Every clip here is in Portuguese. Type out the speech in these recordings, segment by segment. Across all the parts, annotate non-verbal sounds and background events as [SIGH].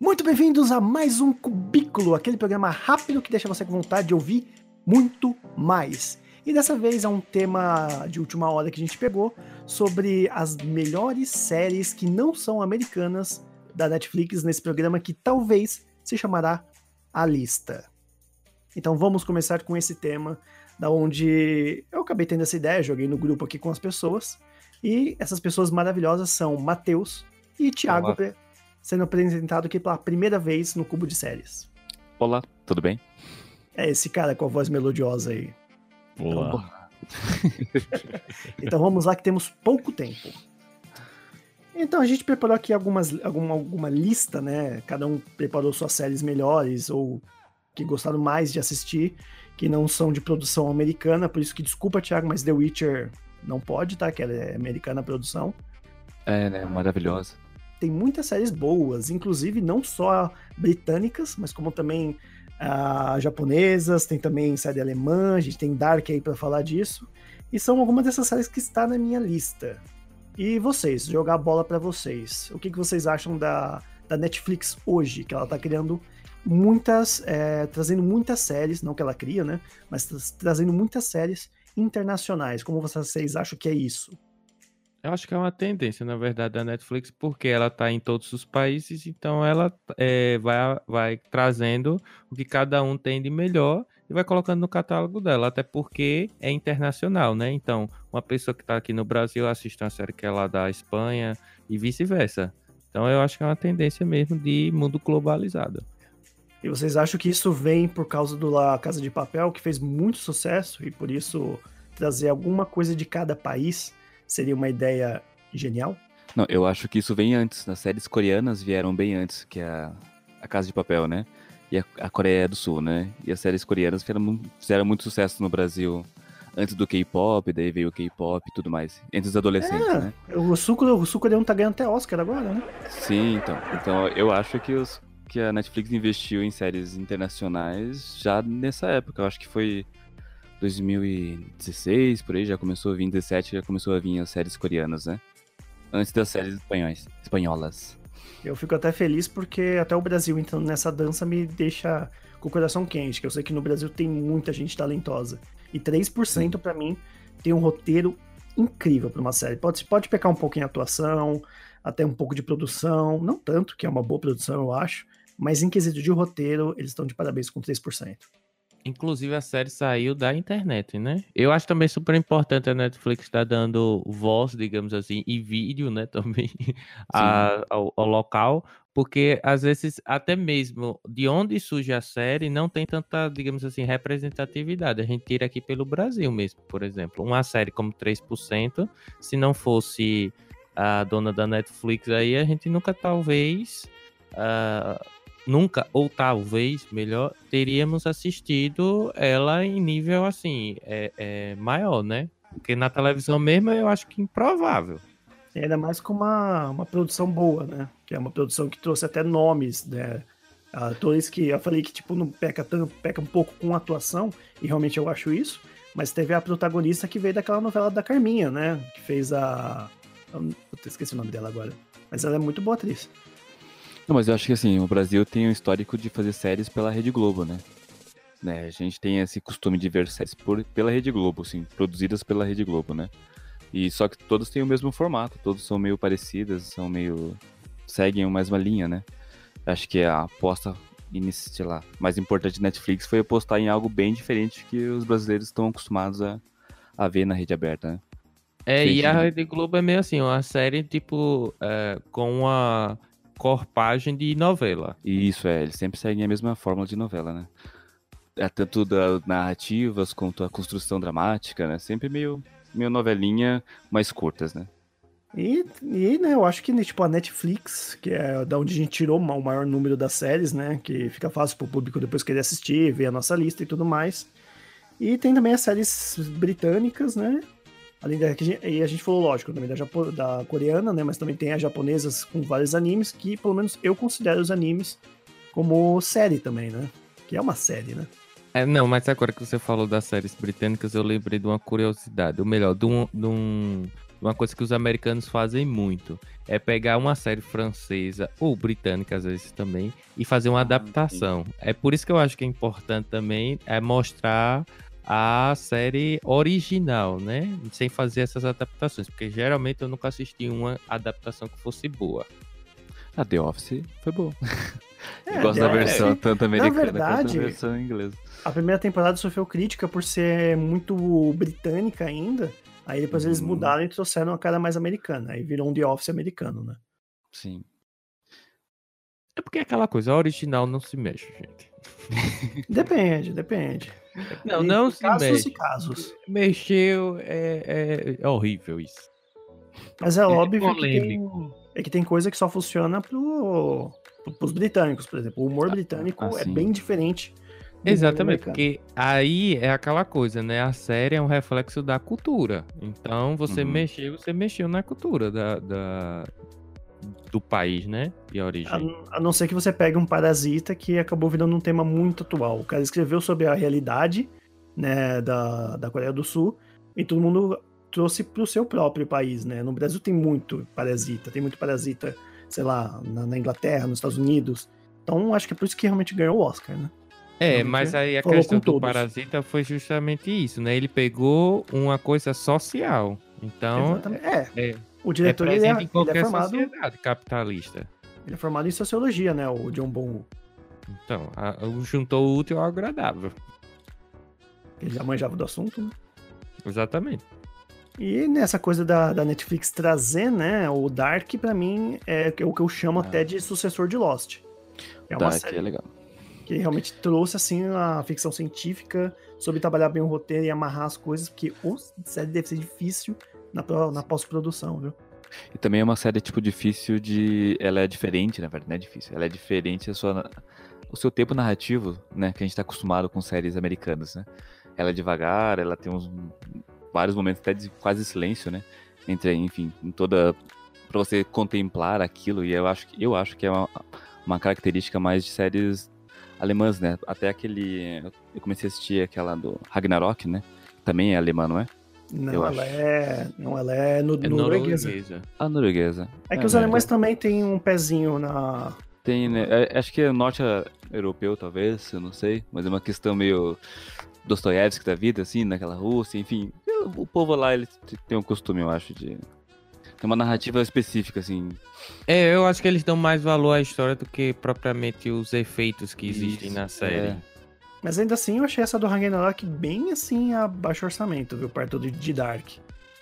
Muito bem-vindos a mais um Cubículo, aquele programa rápido que deixa você com vontade de ouvir muito mais. E dessa vez é um tema de última hora que a gente pegou sobre as melhores séries que não são americanas da Netflix nesse programa que talvez se chamará A Lista. Então vamos começar com esse tema, da onde eu acabei tendo essa ideia, joguei no grupo aqui com as pessoas, e essas pessoas maravilhosas são Matheus e Thiago, Olá. sendo apresentado aqui pela primeira vez no Cubo de Séries. Olá, tudo bem? É esse cara com a voz melodiosa aí. Olá. Então [LAUGHS] vamos lá que temos pouco tempo. Então a gente preparou aqui algumas, alguma, alguma lista, né? Cada um preparou suas séries melhores ou que gostaram mais de assistir, que não são de produção americana, por isso que desculpa, Thiago, mas The Witcher não pode, tá? Que ela é americana a produção. É, né? Maravilhosa. Tem muitas séries boas, inclusive não só britânicas, mas como também ah, japonesas, tem também série alemã, a gente tem Dark aí pra falar disso. E são algumas dessas séries que está na minha lista. E vocês, jogar bola pra vocês. O que, que vocês acham da, da Netflix hoje? Que ela tá criando muitas, é, trazendo muitas séries, não que ela cria, né? Mas tra- trazendo muitas séries internacionais. Como vocês acham que é isso? Eu acho que é uma tendência, na verdade, da Netflix, porque ela tá em todos os países, então ela é, vai, vai trazendo o que cada um tem de melhor e vai colocando no catálogo dela, até porque é internacional, né? Então, uma pessoa que tá aqui no Brasil assiste uma série que é lá da Espanha e vice-versa. Então, eu acho que é uma tendência mesmo de mundo globalizado. E vocês acham que isso vem por causa do La Casa de Papel, que fez muito sucesso, e por isso trazer alguma coisa de cada país seria uma ideia genial? Não, eu acho que isso vem antes. As séries coreanas vieram bem antes, que é a, a Casa de Papel, né? E a, a Coreia do Sul, né? E as séries coreanas fizeram, fizeram muito sucesso no Brasil antes do K-pop, daí veio o K-pop e tudo mais. Entre os adolescentes, É. né? O sul, o sul-coreano tá ganhando até Oscar agora, né? Sim, então. Então eu acho que, os, que a Netflix investiu em séries internacionais já nessa época. Eu acho que foi 2016, por aí, já começou a vir, 17 já começou a vir as séries coreanas, né? Antes das séries espanhóis, espanholas. Eu fico até feliz porque até o Brasil entrando nessa dança me deixa com o coração quente, que eu sei que no Brasil tem muita gente talentosa. E 3% pra mim tem um roteiro incrível pra uma série. Pode, pode pecar um pouco em atuação, até um pouco de produção, não tanto, que é uma boa produção, eu acho, mas em quesito de roteiro, eles estão de parabéns com 3%. Inclusive a série saiu da internet, né? Eu acho também super importante a Netflix estar dando voz, digamos assim, e vídeo, né, [LAUGHS] também a- ao, ao local, porque às vezes até mesmo de onde surge a série não tem tanta, digamos assim, representatividade. A gente tira aqui pelo Brasil mesmo, por exemplo. Uma série como 3%, se não fosse a dona da Netflix aí, a gente nunca talvez ah, nunca, ou talvez, melhor, teríamos assistido ela em nível assim, é, é, maior, né? Porque na televisão mesmo eu acho que improvável. Ainda mais com uma, uma produção boa, né? Que é uma produção que trouxe até nomes, né? Atores que eu falei que, tipo, não peca tanto, peca um pouco com atuação, e realmente eu acho isso, mas teve a protagonista que veio daquela novela da Carminha, né? Que fez a. Eu esqueci o nome dela agora. Mas ela é muito boa atriz. Não, mas eu acho que assim, o Brasil tem um histórico de fazer séries pela Rede Globo, né? Né, A gente tem esse costume de ver séries por, pela Rede Globo, assim, produzidas pela Rede Globo, né? E só que todas têm o mesmo formato, todos são meio parecidas, são meio. seguem a mesma linha, né? Acho que a aposta sei lá, mais importante da Netflix foi apostar em algo bem diferente que os brasileiros estão acostumados a, a ver na rede aberta, né? É, Sim, e a sim. Rede Globo é meio assim, uma série tipo é, com uma corpagem de novela. E isso, é, eles sempre seguem a mesma fórmula de novela, né? É tanto das narrativas quanto a construção dramática, né? Sempre meio, meio novelinha mais curtas, né? E, e né, eu acho que tipo, a Netflix, que é da onde a gente tirou o maior número das séries, né? Que fica fácil pro público depois querer assistir, ver a nossa lista e tudo mais. E tem também as séries britânicas, né? Além da que a gente, e a gente falou, lógico, também da, japo, da coreana, né? Mas também tem as japonesas com vários animes, que pelo menos eu considero os animes como série também, né? Que é uma série, né? É, não, mas agora que você falou das séries britânicas, eu lembrei de uma curiosidade. Ou melhor, de um, de um uma coisa que os americanos fazem muito é pegar uma série francesa ou britânica às vezes também e fazer uma Ah, adaptação. É por isso que eu acho que é importante também é mostrar a série original, né? Sem fazer essas adaptações, porque geralmente eu nunca assisti uma adaptação que fosse boa. A The Office foi boa. [LAUGHS] É, Eu gosto The da Office, versão tanto americana verdade, quanto a versão inglesa. A primeira temporada sofreu crítica por ser muito britânica ainda. Aí depois eles Hum. mudaram e trouxeram a cara mais americana. Aí virou um The Office americano, né? Sim. É porque é aquela coisa, a original não se mexe, gente. Depende, depende. Não, não se casos mexe. e casos. Mexeu, é, é- é horrível isso. Mas é, óbvio que tem, é que tem coisa que só funciona pro, pro, pros britânicos, por exemplo. O humor britânico ah, é sim. bem diferente. Exatamente, porque aí é aquela coisa, né? A série é um reflexo da cultura. Então, você Uhum. mexeu, você mexeu na cultura da, da- do país, né? De A, origem. a não ser que você pegue um parasita que acabou virando um tema muito atual. O cara escreveu sobre a realidade né, da, da Coreia do Sul e todo mundo trouxe pro seu próprio país, né? No Brasil tem muito parasita, tem muito parasita, sei lá, na, na Inglaterra, nos Estados Unidos. Então acho que é por isso que realmente ganhou o Oscar, né? É, mas aí a falou questão do todos. Parasita foi justamente isso, né? Ele pegou uma coisa social. Então, Exatamente. É, é, o é diretor ele é, em ele é qualquer formado, sociedade capitalista. ele é formado em sociologia, né? O John Bong, Então, a- juntou o útil ao agradável. ele já manjava do assunto, né? Exatamente. E nessa coisa da, da Netflix trazer, né, o Dark, pra mim, é o que eu chamo Ah. até de sucessor de Lost. É uma Dark série é legal. que realmente trouxe, assim, a ficção científica sobre trabalhar bem o roteiro e amarrar as coisas, porque o série deve ser difícil na, na pós-produção, viu? E também é uma série, tipo, difícil de. Ela é diferente, na verdade, não é difícil. Ela é diferente a sua... o seu tempo narrativo, né? Que a gente tá acostumado com séries americanas, né? Ela é devagar, ela tem uns vários momentos até de quase silêncio, né? Entre, enfim, em toda. pra você contemplar aquilo, e eu acho que, eu acho que é uma, uma característica mais de séries alemãs, né? Até aquele. Eu comecei a assistir aquela do Ragnarok, né? Também é alemã, não é? Não, Eu ela acho. é. Não, ela é no, É norueguesa. norueguesa. A norueguesa. É que É, os né? alemães também têm um pezinho na. Tem, né? é, acho que é norte europeu, talvez, eu não sei. Mas é uma questão meio Dostoiévski da vida, assim, naquela Rússia, enfim. O povo lá, ele tem um costume, eu acho, de. Tem uma narrativa específica, assim. É, eu acho que eles dão mais valor à história do que propriamente os efeitos que existem Isso, na série. é. Mas ainda assim, eu achei essa do Ragnarok bem assim a baixo orçamento, viu? Perto de, de Dark.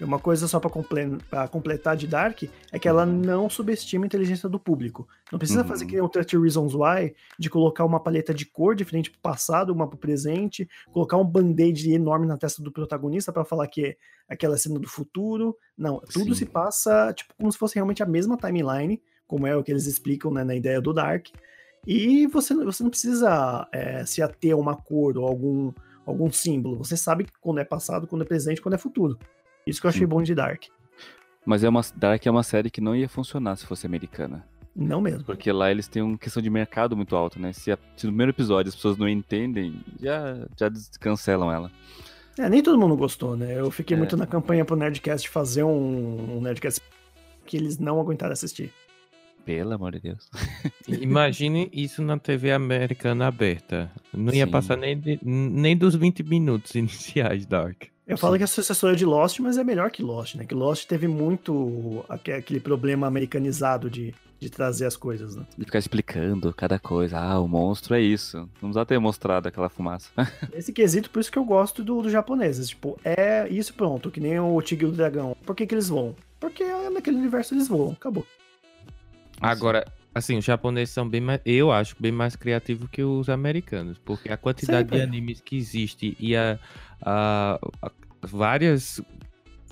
E uma coisa só pra, comple completar de Dark é que ela não subestima a inteligência do público. Não precisa Uhum. fazer que nem o 30 Reasons Why, de colocar uma paleta de cor diferente pro passado, uma pro presente, colocar um band-aid enorme na testa do protagonista pra falar que é aquela cena do futuro. Não, tudo Sim. se passa tipo como se fosse realmente a mesma timeline, como é o que eles explicam né, na ideia do Dark. E você, não- você não precisa é, se ater a uma cor ou algum, algum símbolo. Você sabe quando é passado, quando é presente, quando é futuro. Isso que eu achei Sim. bom de Dark. Mas é uma, Dark é uma série que não ia funcionar se fosse americana. Não mesmo. Porque lá eles têm uma questão de mercado muito alto, né? Se, a- se no primeiro episódio as pessoas não entendem, já, já descancelam ela. É, nem todo mundo gostou, né? Eu fiquei É. muito na campanha pro Nerdcast fazer um, um Nerdcast que eles não aguentaram assistir. Pelo amor de Deus. Imagine isso na TV americana aberta. Não ia Sim. passar nem, de- nem dos 20 minutos [LAUGHS] iniciais, Dark. Eu falo que é sucessora de Lost, mas é melhor que Lost, né? Que Lost teve muito aque- aquele problema americanizado de, de trazer as coisas, né? De ficar explicando cada coisa. Ah, o monstro é isso. Não precisava ter mostrado aquela fumaça. [LAUGHS] Esse quesito, por isso que eu gosto do, dos japoneses. Tipo, é isso pronto, que nem o Tigre e o Dragão. Por que, que eles voam? Porque naquele universo eles voam, acabou. Agora, assim, os japoneses são bem mais. Eu acho bem mais criativos que os americanos. Porque a quantidade Sempre. de animes que existe e a, a- a- várias,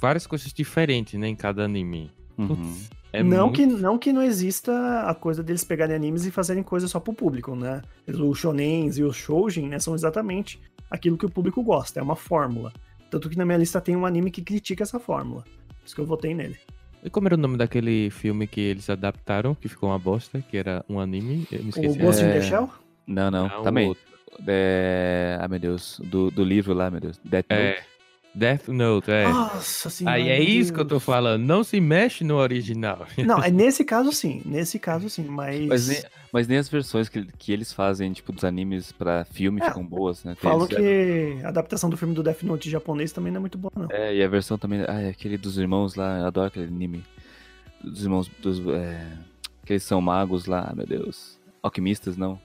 várias coisas diferentes né, em cada anime. Uhum. Putz, é não, muito- que, não que não exista a coisa deles pegarem animes e fazerem coisa só pro público, né? Os shonens e os shoujin, né, são exatamente aquilo que o público gosta, é uma fórmula. Tanto que na minha lista tem um anime que critica essa fórmula. Por isso que eu votei nele. E como era o nome daquele filme que eles adaptaram, que ficou uma bosta, que era um anime? Eu me O esqueci. Ghost in the É. Shell? Não, não. Não, o também. outro. É... Ah, meu Deus. Do, do livro lá, meu Deus. Death Note. É, Death Note, é. Nossa senhora. Aí é meu isso que eu tô Deus. falando. Não se mexe no original. Não, é [LAUGHS] nesse caso sim. Nesse caso sim, mas. Mas mas nem as versões que, que eles fazem, tipo, dos animes pra filme É, ficam boas, né? Tem que a adaptação do filme do Death Note japonês também não é muito boa, não. É, e a versão também. Ah, é aquele dos irmãos lá, eu adoro aquele anime. Dos irmãos. Dos, é, que eles são magos lá, meu Deus. Alquimistas, não.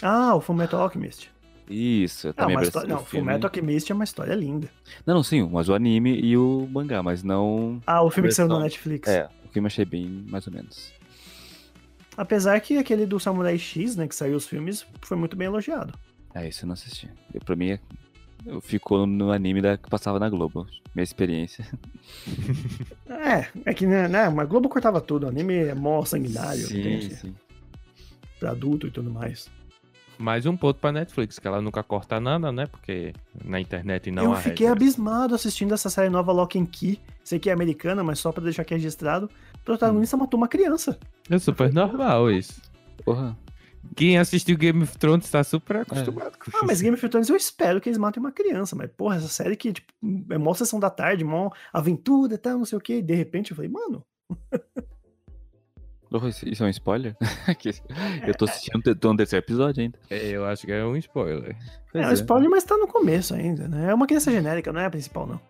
Ah, o Fullmetal Alchemist. Isso, Não, também não, do filme. Fullmetal Alchemist é uma história linda. Não, não, sim, mas o anime e o mangá, mas não. Ah, o filme que saiu na Netflix. É, o filme eu achei bem mais ou menos. Apesar que aquele do Samurai X, né, que saiu os filmes, foi muito bem elogiado. É, isso eu não assisti. Eu, pra mim, eu ficou no anime da, que passava na Globo. Minha experiência. É, é que, né, né, mas Globo cortava tudo, o anime é mó sanguinário, sim, entende? sim. pra adulto e tudo mais. Mais um ponto pra Netflix, que ela nunca corta nada, né? Porque na internet não eu há fiquei regras. abismado assistindo essa série nova Lock and Key. Sei que é americana, mas só pra deixar aqui registrado. O protagonista Hum. matou uma criança. É super normal isso. Porra. Quem assistiu Game of Thrones tá super acostumado com Ah, mas Game of Thrones eu espero que eles matem uma criança. Mas, porra, essa série que, tipo, é mó sessão da tarde, mó aventura e tal, não sei o quê. E de repente eu falei, mano, [LAUGHS] isso é um spoiler? [LAUGHS] Eu tô assistindo tô no terceiro episódio ainda. É, Eu acho que é um spoiler. Pois é um spoiler, mas tá no começo ainda, né? É uma criança genérica, não é a principal, não.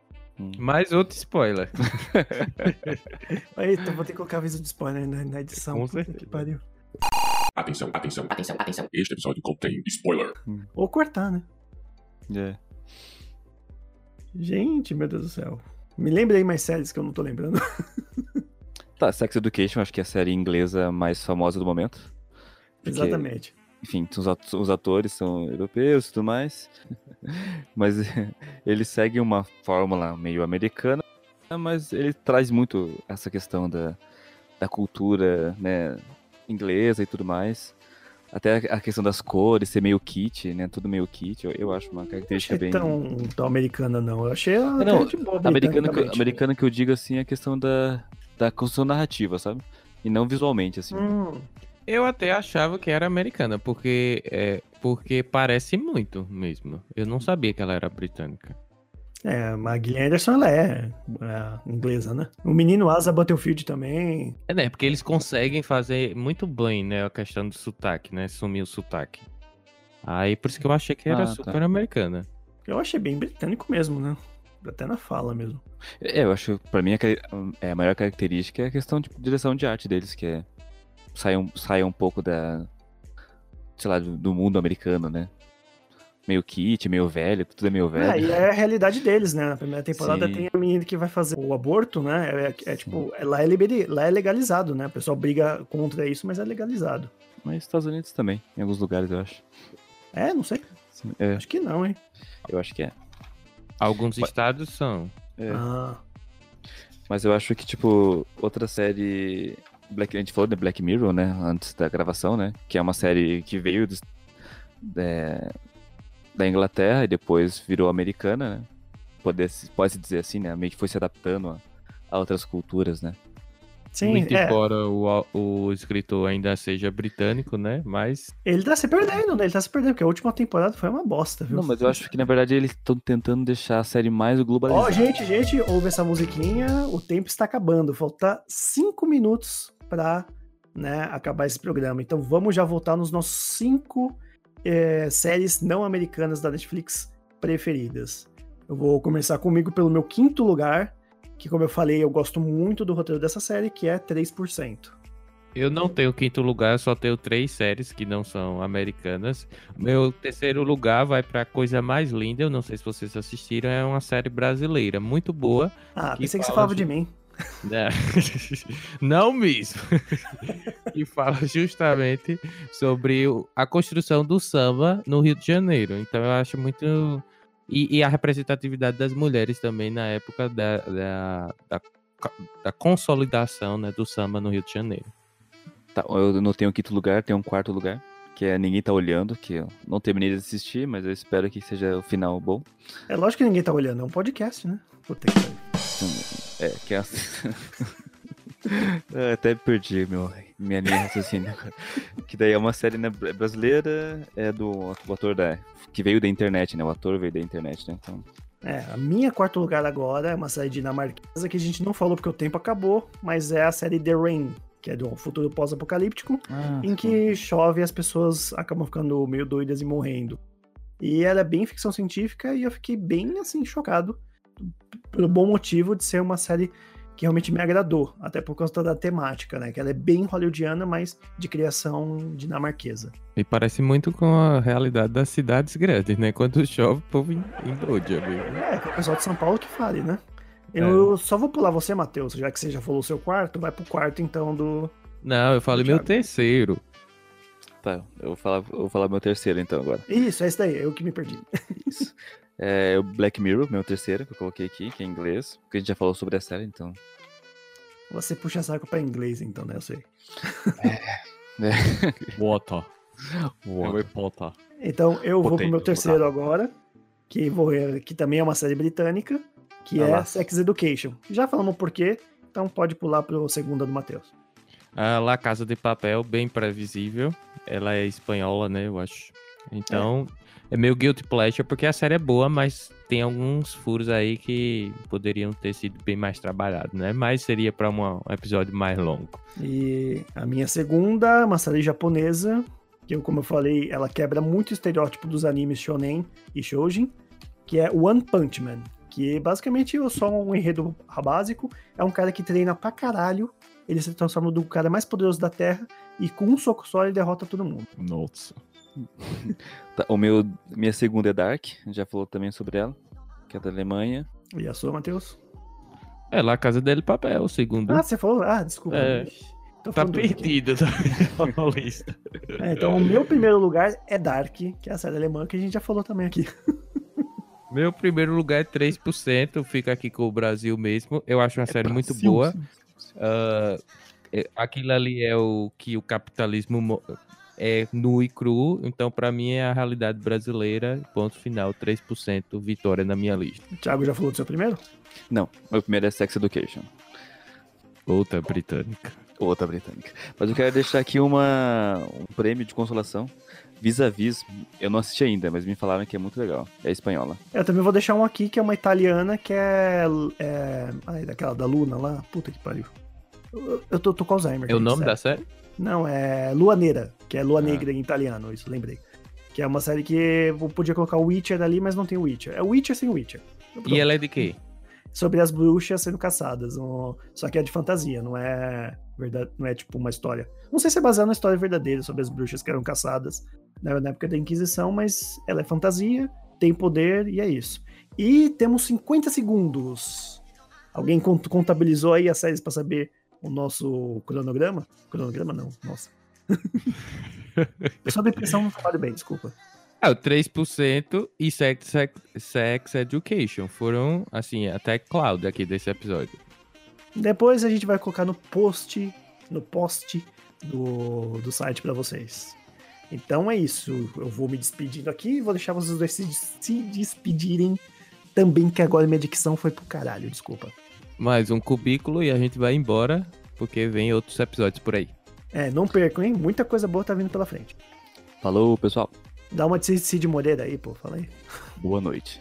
Hum. Mais outro spoiler. [LAUGHS] Eita, vou ter que colocar aviso de spoiler na, na edição. Com Puta certeza. Que pariu. Atenção, atenção, atenção, atenção. Este episódio contém spoiler. Ou cortar, né? É. Gente, meu Deus do céu. Me lembrei mais séries que eu não tô lembrando. [LAUGHS] Tá, Sex Education, acho que é a série inglesa mais famosa do momento. Porque, Exatamente. Enfim, os at- os atores são europeus e tudo mais. [LAUGHS] Mas [LAUGHS] ele segue uma fórmula meio americana, mas ele traz muito essa questão da, da cultura né, inglesa e tudo mais. Até a questão das cores, ser meio kit, né? Tudo meio kit, eu, eu acho uma característica achei bem. tão, tão americana, não. Eu achei a não, boa, Americana que, americana que eu digo assim é a questão da, da construção narrativa, sabe? E não visualmente, assim. Hum, Eu até achava que era americana, porque, é, porque parece muito mesmo. Eu não sabia que ela era britânica. é, mas a Gillian Anderson, ela é, é inglesa, né? O menino Asa Battlefield também. É, né? Porque eles conseguem fazer muito bem, né? A questão do sotaque, né? Sumir o sotaque. Aí por isso que eu achei que era Ah, tá. super americana. Eu achei bem britânico mesmo, né? Até na fala mesmo. É, eu acho, pra mim, a, é, a maior característica é a questão de direção de arte deles, que é sair um, sair um pouco da, sei lá, do, do mundo americano, né? Meio kit, meio velho, tudo é meio É, velho. e é a realidade deles, né? Na primeira temporada Sim. tem a menina que vai fazer o aborto, né? É, é tipo, lá é, liberi- lá é legalizado, né? O pessoal briga contra isso, mas é legalizado. Mas nos Estados Unidos também, em alguns lugares, eu acho. É, não sei. Sim, é, Acho que não, hein? eu acho que é. Alguns Mas- estados são. É. Ah, Mas eu acho que, tipo, outra série. Black, a gente falou de Black Mirror, né? Antes da gravação, né? Que é uma série que veio dos- é, da Inglaterra e depois virou americana, né? Pode, pode dizer assim, né? Meio que foi se adaptando a, a outras culturas, né? Sim, Muito é. embora o, o escritor ainda seja britânico, né? Mas Ele tá se perdendo, né? Ele tá se perdendo, porque a última temporada foi uma bosta, viu? Não, mas eu acho que na verdade eles estão tentando deixar a série mais Ó, globalizada. gente, gente, ouve essa musiquinha, o tempo está acabando. Falta cinco minutos pra né, acabar esse programa. Então vamos já voltar nos nossos cinco é, séries não americanas da Netflix preferidas. Eu vou começar comigo pelo meu quinto lugar, que como eu falei, eu gosto muito do roteiro dessa série, que é 3%. eu não tenho quinto lugar, eu só tenho três séries que não são americanas. Meu terceiro lugar vai pra Coisa Mais Linda, eu não sei se vocês assistiram, é uma série brasileira, muito boa. Ah, Que pensei que você fala falava de mim. né? [LAUGHS] Não mesmo. [LAUGHS] e fala justamente sobre a construção do samba no Rio de Janeiro. Então eu acho muito. E, e a representatividade das mulheres também na época da, da, da, da consolidação né, do samba no Rio de Janeiro. Tá, eu não tenho um quinto lugar, tenho um quarto lugar, que é Ninguém Tá Olhando, que eu não terminei de assistir, mas eu espero que seja o final bom. É lógico que ninguém tá olhando, é um podcast, né? Puta que pariu. É, que é... [LAUGHS] [LAUGHS] Eu até perdi meu, minha linha de raciocínio. Que daí é uma série né, brasileira, é do ator da, que veio da internet, né? O ator veio da internet, né? Então, É, a minha quarto lugar agora é uma série dinamarquesa que a gente não falou porque o tempo acabou, mas é a série The Rain, que é do futuro pós-apocalíptico, Ah, em que chove e as pessoas acabam ficando meio doidas e morrendo. E ela é bem ficção científica e eu fiquei bem, assim, chocado pelo bom motivo de ser uma série que realmente me agradou, até por conta da temática, né? Que ela é bem hollywoodiana, mas de criação dinamarquesa. E parece muito com a realidade das cidades grandes, né? Quando chove, o povo embrode, amigo. É, é o pessoal de São Paulo que fale, né? Eu só vou pular você, Matheus, já que você já falou o seu quarto, vai pro quarto então do. Não, eu falei meu terceiro. Tá, eu vou falar, eu vou falar meu terceiro então agora. Isso, é esse daí, eu que me perdi. Isso. [LAUGHS] É o Black Mirror, meu terceiro, que eu coloquei aqui, que é em inglês, porque a gente já falou sobre a série, então. Você puxa saco pra inglês, então, né? Eu sei. Water. Uau. Harry Potter. Então eu vou pro meu terceiro agora, que, vou, que também é uma série britânica, que Ah é lá. Sex Education. Já falamos por quê, então pode pular pro segunda do Matheus. A La Casa de Papel, bem previsível. Ela é espanhola, né, eu acho. Então, é, meio guilty pleasure, porque a série é boa, mas tem alguns furos aí que poderiam ter sido bem mais trabalhados, né? Mas seria para um episódio mais longo. E a minha segunda, uma série japonesa, que eu, como eu falei, ela quebra muito o estereótipo dos animes shonen e shoujin, que é One Punch Man. Que basicamente é só um enredo básico, é um cara que treina pra caralho, ele se transforma no cara mais poderoso da Terra, e com um soco só ele derrota todo mundo. Nossa. Tá, o meu, minha segunda é Dark, a gente já falou também sobre ela, que é da Alemanha. E a sua, Matheus? É La Casa dele Papel, o segundo. Ah, você falou? Ah, desculpa. É. Tô tá perdido tá na [LAUGHS] lista. É, então, o meu primeiro lugar é Dark, que é a série alemã que a gente já falou também aqui. [LAUGHS] Meu primeiro lugar é 3%, fica aqui com o Brasil mesmo. Eu acho uma série muito Brasil, boa. Ah, é- aquilo ali é o que o capitalismo mo- é nu e cru, então pra mim é a realidade brasileira. Ponto final, 3% vitória na minha lista. O Thiago já falou do seu primeiro? Não, meu primeiro é Sex Education, Outra britânica. outra britânica. Mas eu quero deixar aqui uma, um prêmio de consolação. Vis-a-vis, eu não assisti ainda, mas me falaram que é muito legal. É espanhola. Eu também vou deixar um aqui que é uma italiana que é. é ai, daquela da Luna lá. Puta que pariu. Eu, eu tô, tô com Alzheimer. É o nome da série? Não, é Lua Nera, que é Lua Ah. Negra em italiano, isso, lembrei. Que é uma série que eu podia colocar o Witcher ali, mas não tem o Witcher. É Witcher sem Witcher. Pronto. E ela é de quê? Sobre as bruxas sendo caçadas. um- Só que é de fantasia, não é verdade, não é tipo uma história. Não sei se é baseado na história verdadeira sobre as bruxas que eram caçadas na na época da Inquisição, mas ela é fantasia, tem poder e é isso. E temos 50 segundos. Alguém cont- contabilizou aí as séries pra saber o nosso cronograma? Cronograma não, nossa. Pessoal da impressão não trabalho bem, desculpa. Ah, o 3% e sex, sex, sex Education foram, assim, até cloud aqui desse episódio. Depois a gente vai colocar no post, no post do, do site pra vocês. Então é isso. Eu vou me despedindo aqui e vou deixar vocês dois se, se despedirem também, que agora minha dicção foi pro caralho, desculpa. Mais um cubículo e a gente vai embora, porque vem outros episódios por aí. É, não percam, hein? Muita coisa boa tá vindo pela frente. Falou, pessoal. Dá uma de Cid Moreira aí, pô, fala aí. Boa noite.